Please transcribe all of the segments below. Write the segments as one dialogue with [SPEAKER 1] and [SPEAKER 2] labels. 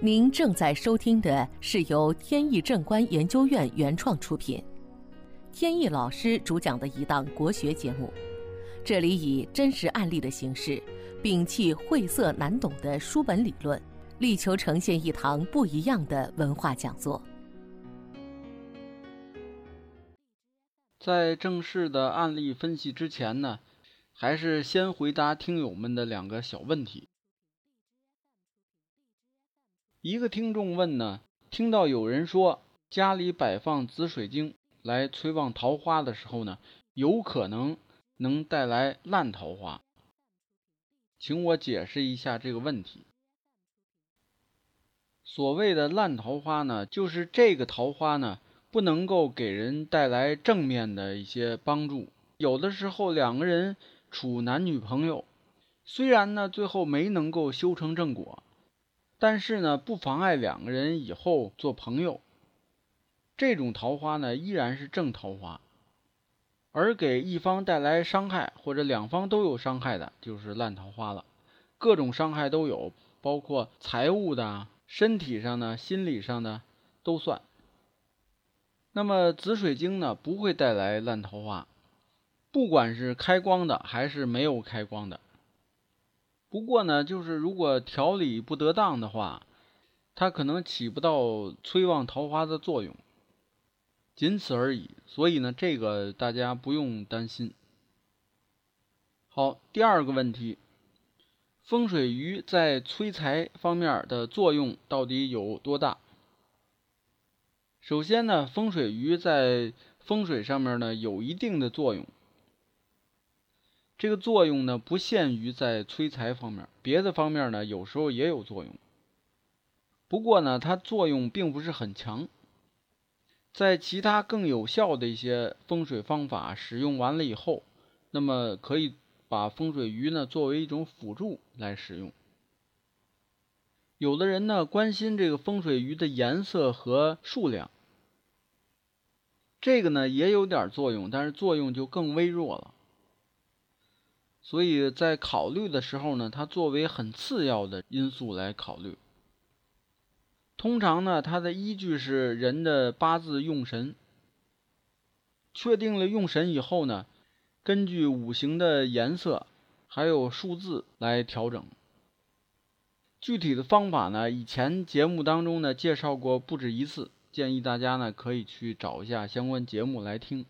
[SPEAKER 1] 您正在收听的是由天意正观研究院原创出品，天意老师主讲的一档国学节目。这里以真实案例的形式，摒弃晦涩难懂的书本理论，力求呈现一堂不一样的文化讲座。
[SPEAKER 2] 在正式的案例分析之前呢，还是先回答听友们的两个小问题。一个听众问呢，听到有人说家里摆放紫水晶来催旺桃花的时候呢，有可能能带来烂桃花，请我解释一下这个问题。所谓的烂桃花呢，就是这个桃花呢不能够给人带来正面的一些帮助。有的时候两个人处男女朋友，虽然呢最后没能够修成正果。但是呢，不妨碍两个人以后做朋友。这种桃花呢，依然是正桃花，而给一方带来伤害或者两方都有伤害的，就是烂桃花了。各种伤害都有，包括财务的、身体上的、心理上的都算。那么紫水晶呢，不会带来烂桃花，不管是开光的还是没有开光的。不过呢，就是如果调理不得当的话，它可能起不到催旺桃花的作用，仅此而已。所以呢，这个大家不用担心。好，第二个问题，风水鱼在催财方面的作用到底有多大？首先呢，风水鱼在风水上面呢有一定的作用。这个作用呢，不限于在催财方面，别的方面呢，有时候也有作用。不过呢，它作用并不是很强。在其他更有效的一些风水方法使用完了以后，那么可以把风水鱼呢作为一种辅助来使用。有的人呢关心这个风水鱼的颜色和数量，这个呢也有点作用，但是作用就更微弱了。所以在考虑的时候呢，它作为很次要的因素来考虑。通常呢，它的依据是人的八字用神。确定了用神以后呢，根据五行的颜色还有数字来调整。具体的方法呢，以前节目当中呢介绍过不止一次，建议大家呢可以去找一下相关节目来听。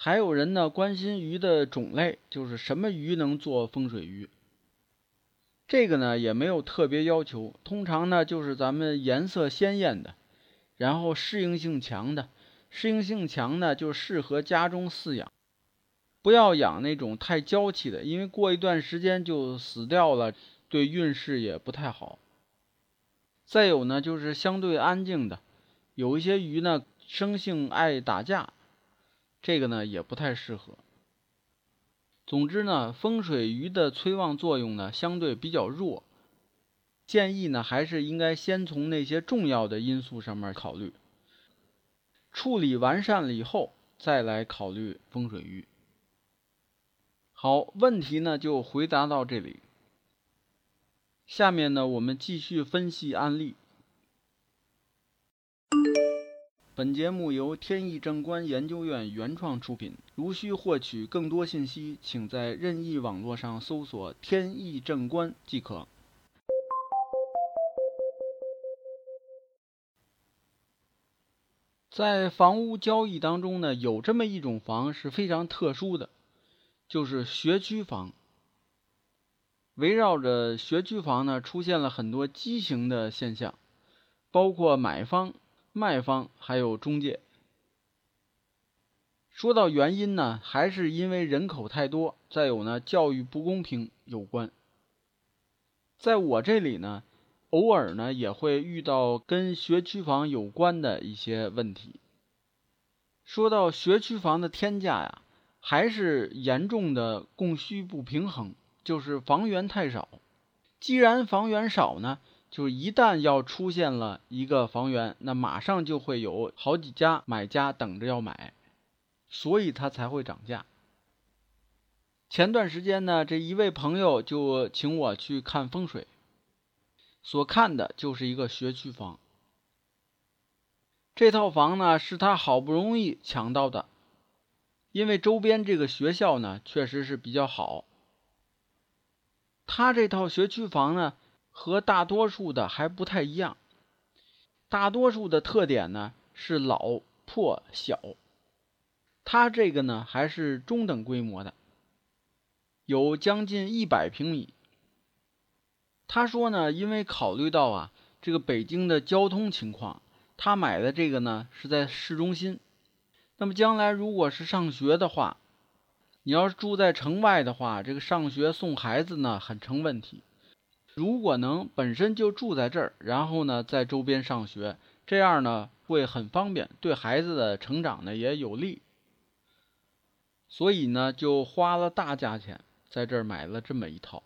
[SPEAKER 2] 还有人呢关心鱼的种类，就是什么鱼能做风水鱼？这个呢也没有特别要求，通常呢就是咱们颜色鲜艳的，然后适应性强的。适应性强呢就适合家中饲养，不要养那种太娇气的，因为过一段时间就死掉了，对运势也不太好。再有呢就是相对安静的，有一些鱼呢生性爱打架。这个呢也不太适合。总之呢，风水鱼的催旺作用呢相对比较弱，建议呢还是应该先从那些重要的因素上面考虑，处理完善了以后再来考虑风水鱼。好，问题呢就回答到这里。下面呢我们继续分析案例。本节目由天意正观研究院原创出品。如需获取更多信息，请在任意网络上搜索“天意正观”即可。在房屋交易当中呢，有这么一种房是非常特殊的，就是学区房。围绕着学区房呢，出现了很多畸形的现象，包括买方。卖方还有中介。说到原因呢，还是因为人口太多，再有呢教育不公平有关。在我这里呢，偶尔呢也会遇到跟学区房有关的一些问题。说到学区房的天价呀，还是严重的供需不平衡，就是房源太少。既然房源少呢？就是一旦要出现了一个房源，那马上就会有好几家买家等着要买，所以它才会涨价。前段时间呢，这一位朋友就请我去看风水，所看的就是一个学区房。这套房呢是他好不容易抢到的，因为周边这个学校呢确实是比较好。他这套学区房呢和大多数的还不太一样，大多数的特点呢是老破小，他这个呢还是中等规模的，有将近一百平米。他说呢，因为考虑到啊这个北京的交通情况，他买的这个呢是在市中心。那么将来如果是上学的话，你要是住在城外的话，这个上学送孩子呢很成问题。如果能本身就住在这儿，然后呢在周边上学，这样呢会很方便，对孩子的成长呢也有利。所以呢就花了大价钱在这儿买了这么一套。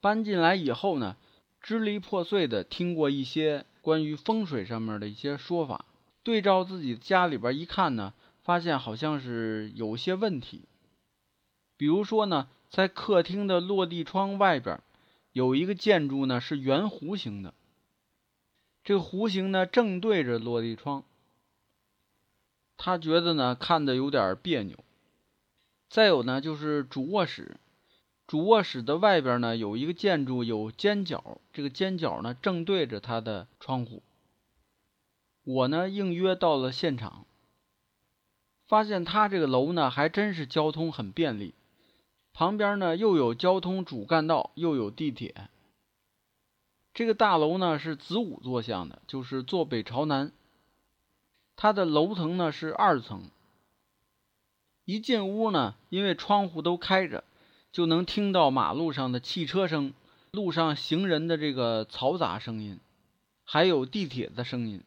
[SPEAKER 2] 搬进来以后呢，支离破碎的听过一些关于风水上面的一些说法，对照自己家里边一看呢。发现好像是有些问题，比如说呢，在客厅的落地窗外边有一个建筑呢是圆弧形的，这个弧形呢正对着落地窗，他觉得呢看的有点别扭。再有呢就是主卧室，主卧室的外边呢有一个建筑有尖角，这个尖角呢正对着他的窗户。我呢应约到了现场。发现他这个楼呢，还真是交通很便利，旁边呢又有交通主干道，又有地铁。这个大楼呢是子午坐向的，就是坐北朝南。它的楼层呢是二层。一进屋呢，因为窗户都开着，就能听到马路上的汽车声、路上行人的这个嘈杂声音，还有地铁的声音。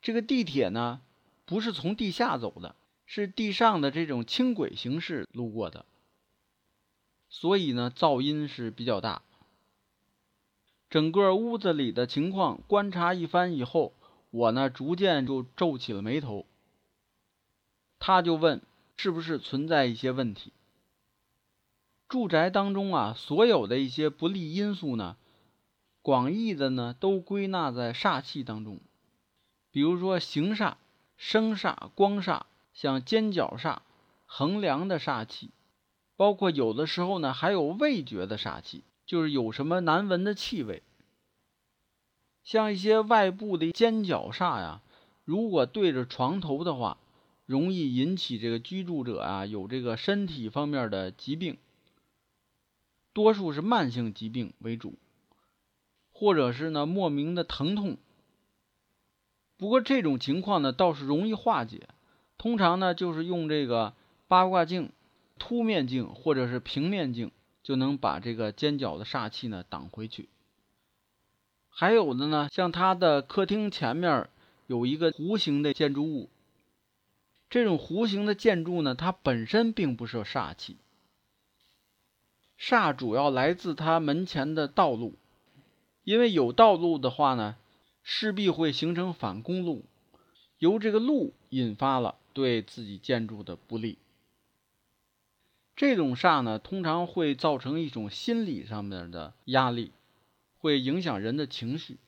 [SPEAKER 2] 这个地铁呢。不是从地下走的，是地上的这种轻轨形式路过的，所以呢，噪音是比较大。整个屋子里的情况观察一番以后，我呢逐渐就皱起了眉头。他就问，是不是存在一些问题？住宅当中啊，所有的一些不利因素呢，广义的呢都归纳在煞气当中，比如说形煞。生煞、光煞，像尖角煞、横梁的煞气，包括有的时候呢，还有味觉的煞气，就是有什么难闻的气味。像一些外部的尖角煞呀，如果对着床头的话，容易引起这个居住者啊有这个身体方面的疾病，多数是慢性疾病为主，或者是呢莫名的疼痛。不过这种情况呢倒是容易化解，通常呢就是用这个八卦镜、凸面镜或者是平面镜就能把这个尖角的煞气呢挡回去。还有的呢，像他的客厅前面有一个弧形的建筑物，这种弧形的建筑呢，它本身并不是煞气，煞主要来自他门前的道路，因为有道路的话呢。势必会形成反公路，由这个路引发了对自己建筑的不利。这种煞呢，通常会造成一种心理上面的压力，会影响人的情绪。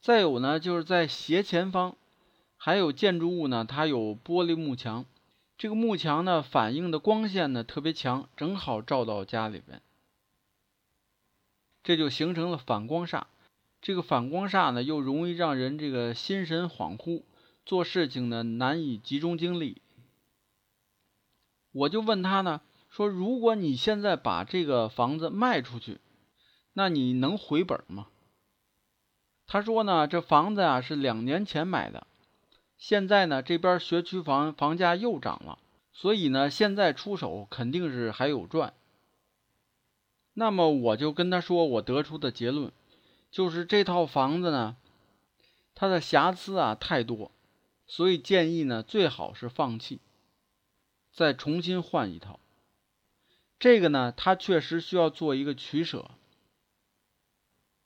[SPEAKER 2] 再有呢，就是在斜前方，还有建筑物呢，它有玻璃幕墙，这个幕墙呢，反映的光线呢特别强，正好照到家里边，这就形成了反光煞。这个反光煞呢，又容易让人这个心神恍惚，做事情呢难以集中精力。我就问他呢，说如果你现在把这个房子卖出去，那你能回本吗？他说呢，这房子啊是两年前买的，现在呢这边学区房房价又涨了，所以呢现在出手肯定是还有赚。那么我就跟他说，我得出的结论。就是这套房子呢，它的瑕疵啊太多，所以建议呢最好是放弃，再重新换一套。这个呢，它确实需要做一个取舍。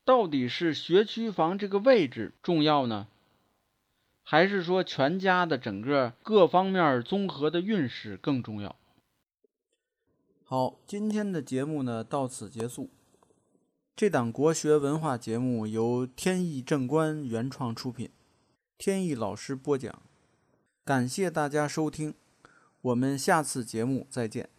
[SPEAKER 2] 到底是学区房这个位置重要呢，还是说全家的整个各方面综合的运势更重要？好，今天的节目呢到此结束。这档国学文化节目由天意正观原创出品，天意老师播讲。感谢大家收听，我们下次节目再见。